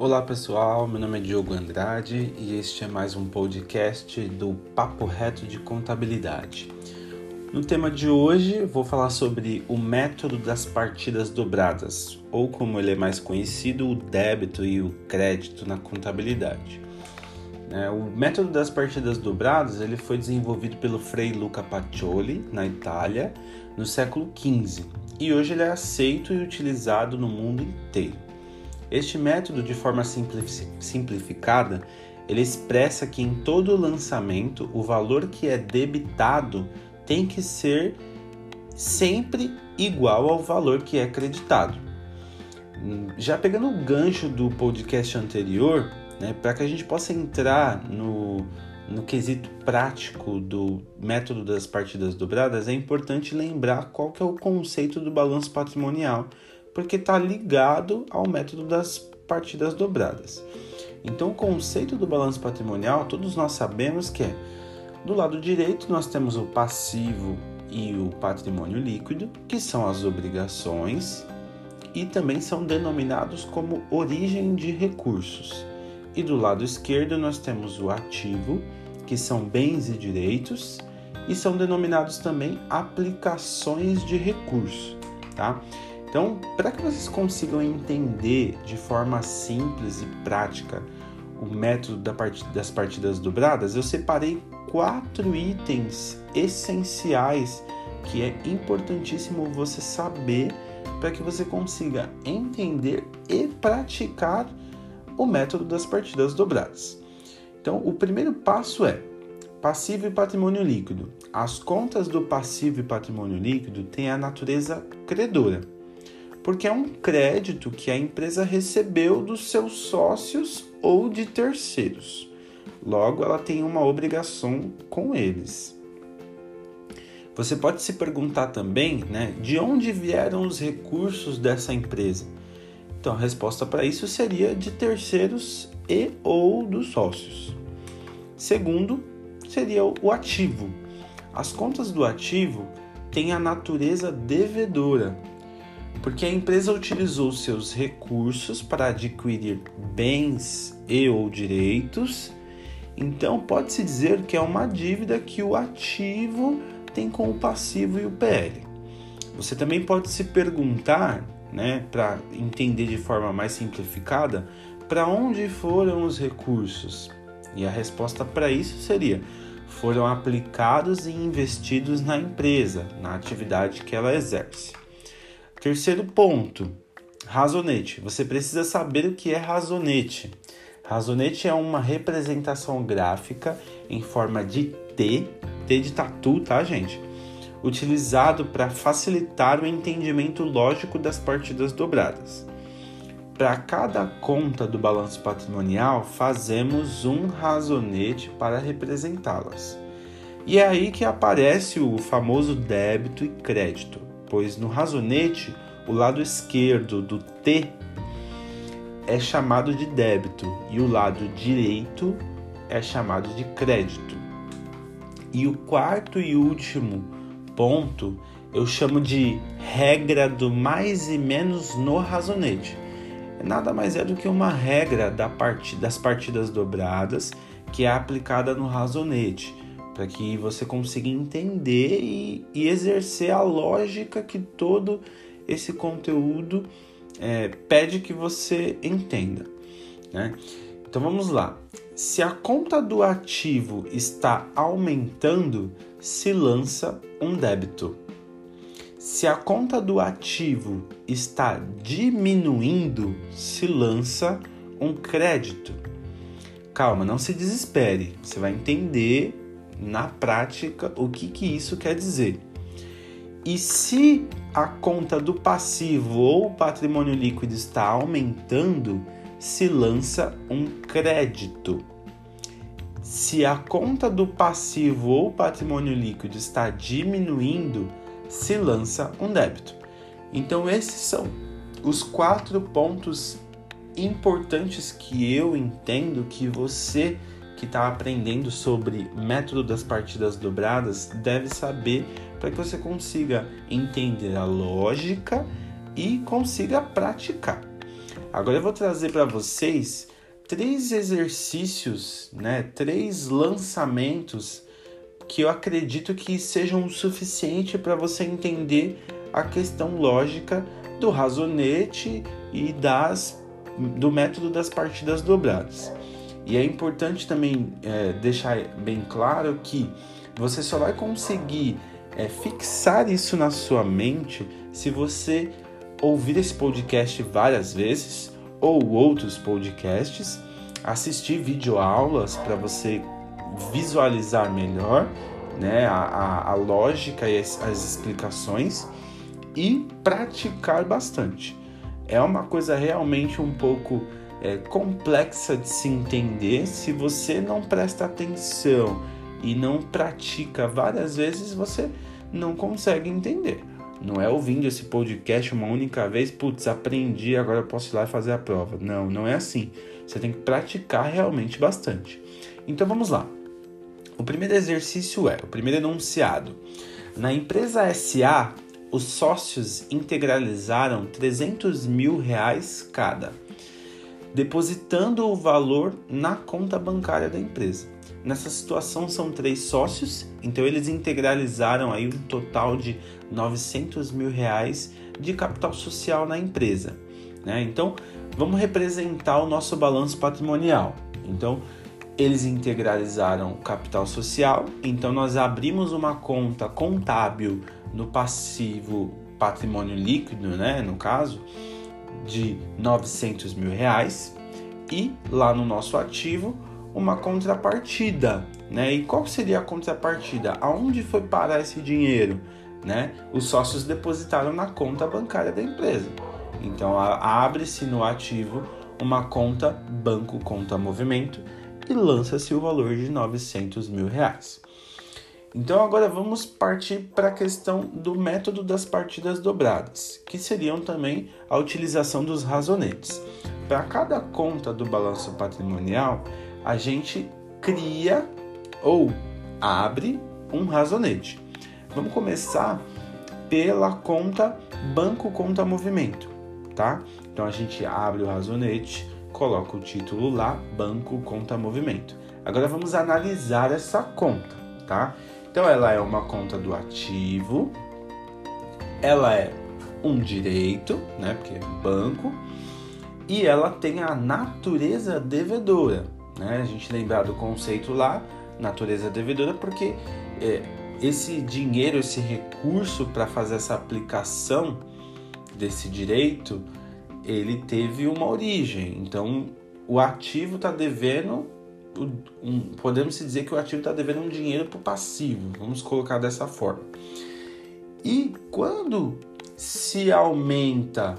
Olá pessoal, meu nome é Diogo Andrade e este é mais um podcast do Papo Reto de Contabilidade. No tema de hoje vou falar sobre o método das partidas dobradas, ou como ele é mais conhecido, o débito e o crédito na contabilidade. É, o método das partidas dobradas ele foi desenvolvido pelo Frei Luca Pacioli na Itália no século XV e hoje ele é aceito e utilizado no mundo inteiro. Este método, de forma simplificada, ele expressa que em todo lançamento o valor que é debitado tem que ser sempre igual ao valor que é creditado. Já pegando o gancho do podcast anterior, né, para que a gente possa entrar no, no quesito prático do método das partidas dobradas, é importante lembrar qual que é o conceito do balanço patrimonial porque está ligado ao método das partidas dobradas. Então, o conceito do balanço patrimonial, todos nós sabemos que é do lado direito nós temos o passivo e o patrimônio líquido, que são as obrigações e também são denominados como origem de recursos. E do lado esquerdo nós temos o ativo, que são bens e direitos, e são denominados também aplicações de recurso, tá? Então, para que vocês consigam entender de forma simples e prática o método das partidas dobradas, eu separei quatro itens essenciais que é importantíssimo você saber para que você consiga entender e praticar o método das partidas dobradas. Então, o primeiro passo é passivo e patrimônio líquido. As contas do passivo e patrimônio líquido têm a natureza credora porque é um crédito que a empresa recebeu dos seus sócios ou de terceiros. Logo, ela tem uma obrigação com eles. Você pode se perguntar também, né, de onde vieram os recursos dessa empresa? Então, a resposta para isso seria de terceiros e ou dos sócios. Segundo, seria o ativo. As contas do ativo têm a natureza devedora, porque a empresa utilizou seus recursos para adquirir bens e ou direitos. Então pode-se dizer que é uma dívida que o ativo tem com o passivo e o PL. Você também pode se perguntar, né, para entender de forma mais simplificada, para onde foram os recursos? E a resposta para isso seria: foram aplicados e investidos na empresa, na atividade que ela exerce. Terceiro ponto, razonete. Você precisa saber o que é razonete. Razonete é uma representação gráfica em forma de T, T de tatu, tá, gente? Utilizado para facilitar o entendimento lógico das partidas dobradas. Para cada conta do balanço patrimonial, fazemos um razonete para representá-las. E é aí que aparece o famoso débito e crédito pois no razonete o lado esquerdo do T é chamado de débito e o lado direito é chamado de crédito. E o quarto e último ponto eu chamo de regra do mais e menos no razonete. Nada mais é do que uma regra da part... das partidas dobradas que é aplicada no razonete para que você consiga entender e, e, exercer a lógica que todo esse conteúdo é, pede que você entenda. Né? Então vamos lá. Se a conta do ativo está aumentando, se lança um débito. Se a conta do ativo está diminuindo, se lança um crédito. Calma, não se desespere. Você vai entender na prática o que, que isso quer dizer. E se a conta do passivo ou patrimônio líquido está aumentando, se lança um crédito. Se a conta do passivo ou patrimônio líquido está diminuindo, se lança um débito. Então, esses são os quatro pontos importantes que eu entendo que você que está aprendendo sobre método das partidas dobradas deve saber para que você consiga entender a lógica e consiga praticar. Agora eu vou trazer para vocês três exercícios, né, três lançamentos que eu acredito que sejam o suficiente para você entender a questão lógica do razonete e das do método das partidas dobradas. E é importante também é, deixar bem claro que você só vai conseguir é, fixar isso na sua mente se você ouvir esse podcast várias vezes ou outros podcasts, assistir videoaulas para você visualizar melhor né, a, a, a lógica e as, as explicações e praticar bastante. É uma coisa realmente um pouco é, complexa de se entender se você não presta atenção e não pratica várias vezes, você não consegue entender. Não é ouvindo esse podcast uma única vez, putz, aprendi, agora eu posso ir lá e fazer a prova. Não, não é assim. Você tem que praticar realmente bastante. Então vamos lá. O primeiro exercício é, o primeiro enunciado. Na empresa SA, os sócios integralizaram 300 mil reais cada, depositando o valor na conta bancária da empresa. Nessa situação são três sócios, então eles integralizaram aí um total de 900 mil reais de capital social na empresa. Né? Então vamos representar o nosso balanço patrimonial. Então eles integralizaram o capital social, então nós abrimos uma conta contábil no passivo patrimônio líquido, né, no caso, de 900 mil reais e lá no nosso ativo uma contrapartida, né? E qual seria a contrapartida? Aonde foi parar esse dinheiro, né? Os sócios depositaram na conta bancária da empresa. Então abre-se no ativo uma conta banco conta movimento e lança-se o valor de 900 mil reais. Então agora vamos partir para a questão do método das partidas dobradas, que seriam também a utilização dos razonetes. Para cada conta do balanço patrimonial, a gente cria ou abre um razonete. Vamos começar pela conta banco conta movimento, tá? Então a gente abre o razonete, coloca o título lá, banco conta movimento. Agora vamos analisar essa conta, tá? Então ela é uma conta do ativo, ela é um direito, né? Porque é banco, e ela tem a natureza devedora, né? A gente lembrar do conceito lá, natureza devedora, porque é, esse dinheiro, esse recurso para fazer essa aplicação desse direito, ele teve uma origem. Então, o ativo está devendo, um, podemos dizer que o ativo está devendo um dinheiro para o passivo. Vamos colocar dessa forma. E quando se aumenta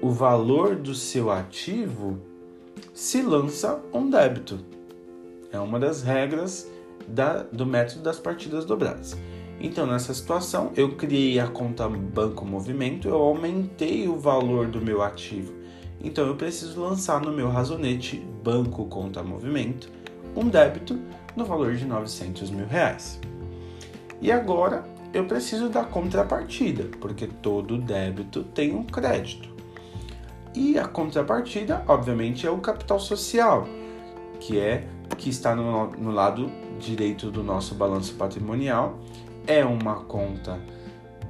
o valor do seu ativo, se lança um débito. É uma das regras da, do método das partidas dobradas. Então, nessa situação, eu criei a conta Banco Movimento, eu aumentei o valor do meu ativo. Então, eu preciso lançar no meu razonete Banco Conta Movimento um débito no valor de 900 mil reais. E agora, eu preciso da contrapartida, porque todo débito tem um crédito. E a contrapartida, obviamente, é o capital social, que é que está no, no lado direito do nosso balanço patrimonial é uma conta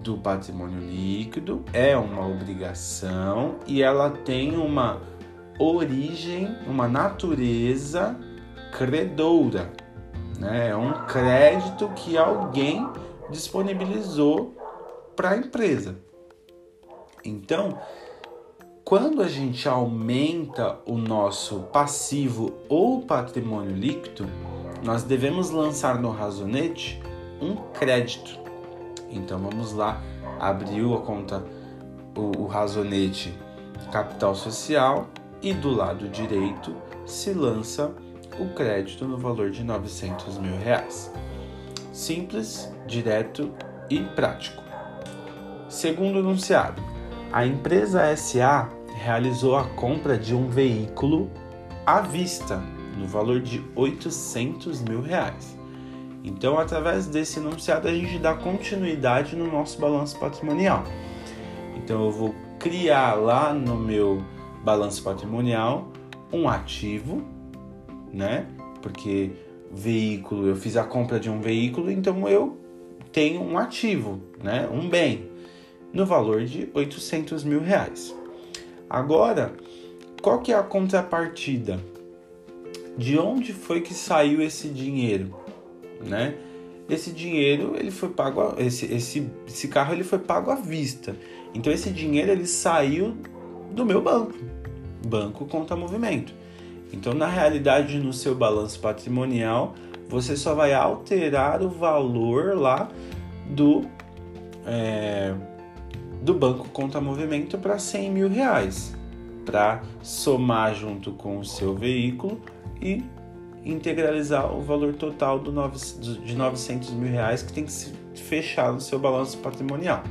do patrimônio líquido, é uma obrigação e ela tem uma origem, uma natureza credora. Né? É um crédito que alguém disponibilizou para a empresa. Então, quando a gente aumenta o nosso passivo ou patrimônio líquido, nós devemos lançar no razonete um crédito. Então vamos lá, abriu a conta, o, o razonete capital social e do lado direito se lança o crédito no valor de 900 mil reais. Simples, direto e prático. Segundo enunciado, a empresa SA realizou a compra de um veículo à vista no valor de 800 mil reais. Então, através desse enunciado, a gente dá continuidade no nosso balanço patrimonial. Então, eu vou criar lá no meu balanço patrimonial um ativo, né? Porque veículo, eu fiz a compra de um veículo, então eu tenho um ativo, né? Um bem, no valor de 800 mil reais. Agora, qual que é a contrapartida? De onde foi que saiu esse dinheiro, né? Esse dinheiro ele foi pago, esse, esse, esse carro ele foi pago à vista. Então esse dinheiro ele saiu do meu banco, banco conta movimento. Então, na realidade, no seu balanço patrimonial, você só vai alterar o valor lá do, é, do banco conta movimento para 100 mil reais, para somar junto com o seu veículo e integralizar o valor total do de 900 mil reais que tem que se fechar no seu balanço patrimonial.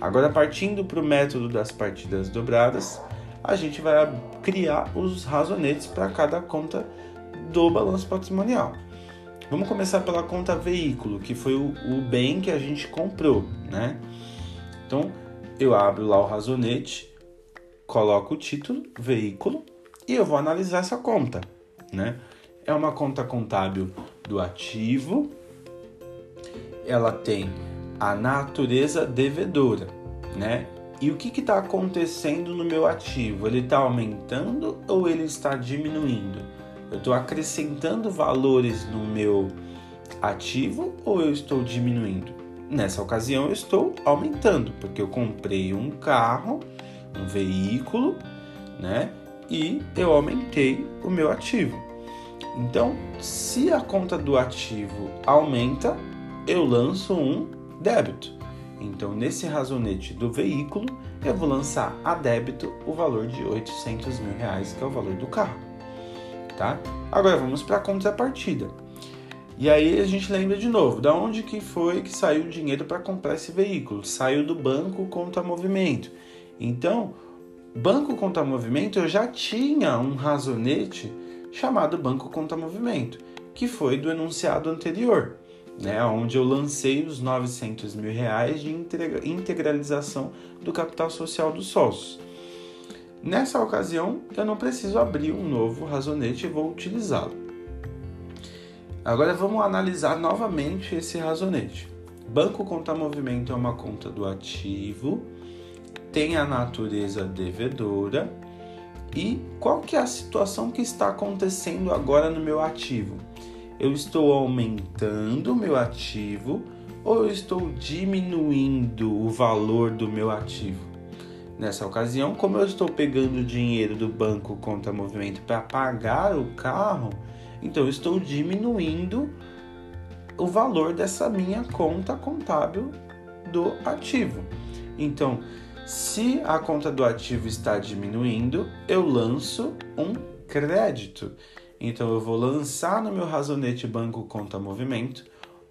Agora, partindo para o método das partidas dobradas, a gente vai criar os razonetes para cada conta do balanço patrimonial. Vamos começar pela conta veículo, que foi o, o bem que a gente comprou, né? Então, eu abro lá o razonete, coloco o título, veículo, e eu vou analisar essa conta, né? É uma conta contábil do ativo, ela tem a natureza devedora, né? E o que está acontecendo no meu ativo? Ele está aumentando ou ele está diminuindo? Eu estou acrescentando valores no meu ativo ou eu estou diminuindo? Nessa ocasião eu estou aumentando, porque eu comprei um carro, um veículo, né? E eu aumentei o meu ativo. Então, se a conta do ativo aumenta, eu lanço um débito. Então, nesse razonete do veículo, eu vou lançar a débito o valor de 800 mil reais, que é o valor do carro. Tá? Agora vamos para a contrapartida. E aí a gente lembra de novo, da onde que foi que saiu o dinheiro para comprar esse veículo? Saiu do banco contra movimento. Então, banco contra movimento eu já tinha um razonete chamado banco contra movimento, que foi do enunciado anterior né, onde eu lancei os 900 mil reais de integralização do capital social dos sócios. Nessa ocasião, eu não preciso abrir um novo razonete e vou utilizá-lo. Agora vamos analisar novamente esse razonete. Banco conta movimento é uma conta do ativo, tem a natureza devedora e qual que é a situação que está acontecendo agora no meu ativo? eu estou aumentando o meu ativo ou eu estou diminuindo o valor do meu ativo? Nessa ocasião, como eu estou pegando dinheiro do banco conta movimento para pagar o carro, então eu estou diminuindo o valor dessa minha conta contábil do ativo. Então, se a conta do ativo está diminuindo, eu lanço um crédito. Então eu vou lançar no meu razonete banco conta movimento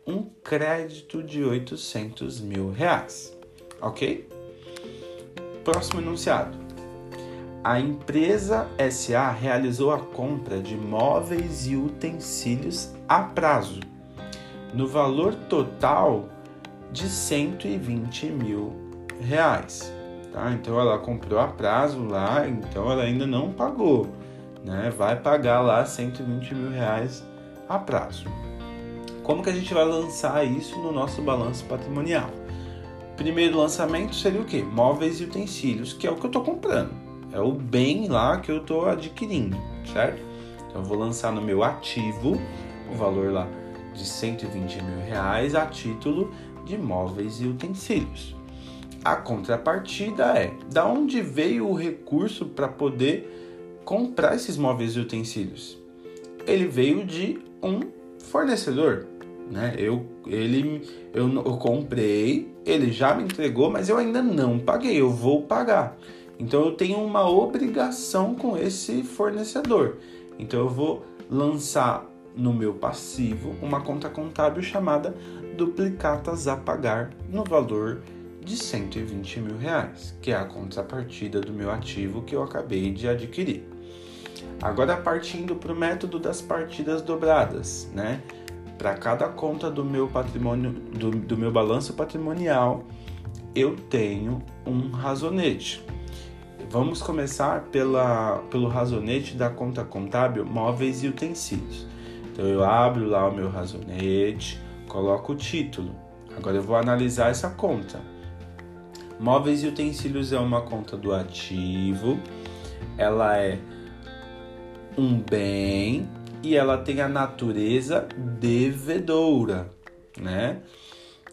um crédito de 800 mil reais, ok? Próximo enunciado. A empresa SA realizou a compra de móveis e utensílios a prazo, no valor total de 120 mil reais. Tá? Então ela comprou a prazo lá, então ela ainda não pagou né, vai pagar lá 120 mil reais a prazo. Como que a gente vai lançar isso no nosso balanço patrimonial? Primeiro lançamento seria o quê? Móveis e utensílios, que é o que eu estou comprando. É o bem lá que eu estou adquirindo, certo? Então eu vou lançar no meu ativo o valor lá de 120 mil reais a título de móveis e utensílios. A contrapartida é da onde veio o recurso para poder comprar esses móveis e utensílios? Ele veio de um fornecedor, né? Eu, ele, eu, eu comprei, ele já me entregou, mas eu ainda não paguei, eu vou pagar. Então eu tenho uma obrigação com esse fornecedor. Então eu vou lançar no meu passivo uma conta contábil chamada duplicatas a pagar no valor de 120 mil reais, que é a contrapartida do meu ativo que eu acabei de adquirir. Agora partindo para o método das partidas dobradas, né? Para cada conta do meu patrimônio, do, do meu balanço patrimonial, eu tenho um razonete. vamos começar pela, pelo razonete da conta contábil móveis e utensílios. Então eu abro lá o meu razonete, coloco o título. Agora eu vou analisar essa conta. Móveis e utensílios é uma conta do ativo, ela é um bem e ela tem a natureza devedora, né?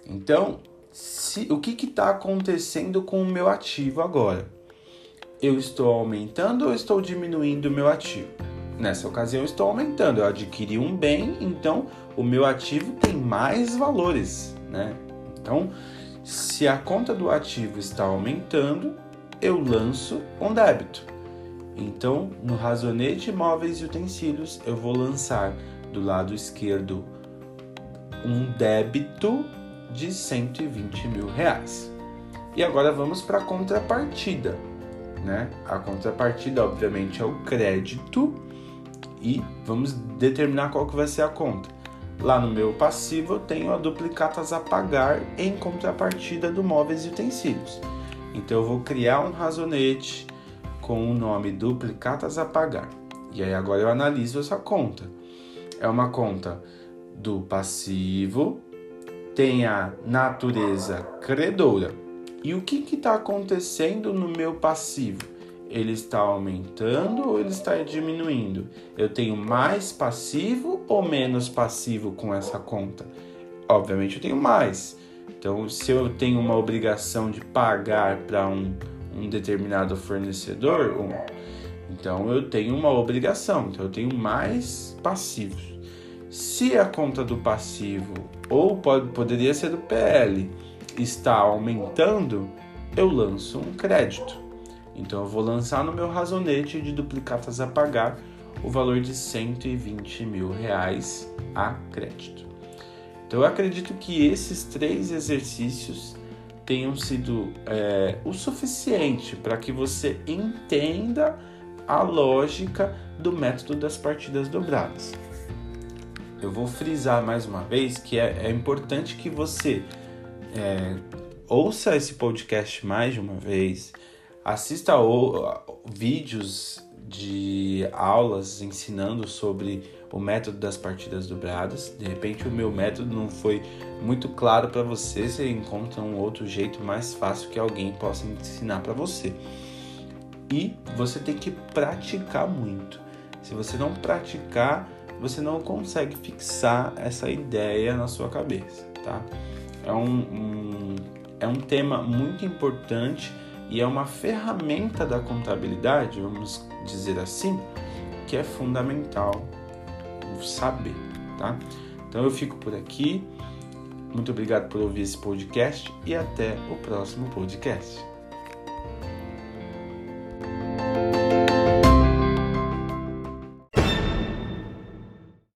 Então, se, o que está acontecendo com o meu ativo agora? Eu estou aumentando ou estou diminuindo o meu ativo? Nessa ocasião, estou aumentando. Eu adquiri um bem, então o meu ativo tem mais valores, né? Então, se a conta do ativo está aumentando, eu lanço um débito. Então, no razonete móveis e utensílios, eu vou lançar do lado esquerdo um débito de 120 mil reais. E agora vamos para a contrapartida. Né? A contrapartida, obviamente, é o crédito e vamos determinar qual que vai ser a conta. Lá no meu passivo eu tenho a duplicatas a pagar em contrapartida do móveis e utensílios. Então eu vou criar um razonete com o nome duplicatas a pagar. E aí agora eu analiso essa conta. É uma conta do passivo, tem a natureza credora. E o que está acontecendo no meu passivo? Ele está aumentando ou ele está diminuindo? Eu tenho mais passivo ou menos passivo com essa conta? Obviamente eu tenho mais. Então, se eu tenho uma obrigação de pagar para um, um determinado fornecedor, um, então eu tenho uma obrigação, então eu tenho mais passivos. Se a conta do passivo ou pode, poderia ser do PL está aumentando, eu lanço um crédito. Então eu vou lançar no meu razonete de duplicatas a pagar o valor de 120 mil reais a crédito. Então eu acredito que esses três exercícios tenham sido é, o suficiente para que você entenda a lógica do método das partidas dobradas. Eu vou frisar mais uma vez que é, é importante que você é, ouça esse podcast mais de uma vez, assista o, vídeos de aulas ensinando sobre o método das partidas dobradas. De repente o meu método não foi muito claro para você, você encontra um outro jeito mais fácil que alguém possa ensinar para você. E você tem que praticar muito. Se você não praticar, você não consegue fixar essa ideia na sua cabeça, tá? É um, um é um tema muito importante e é uma ferramenta da contabilidade, vamos dizer assim, que é fundamental saber, tá? Então eu fico por aqui. Muito obrigado por ouvir esse podcast e até o próximo podcast.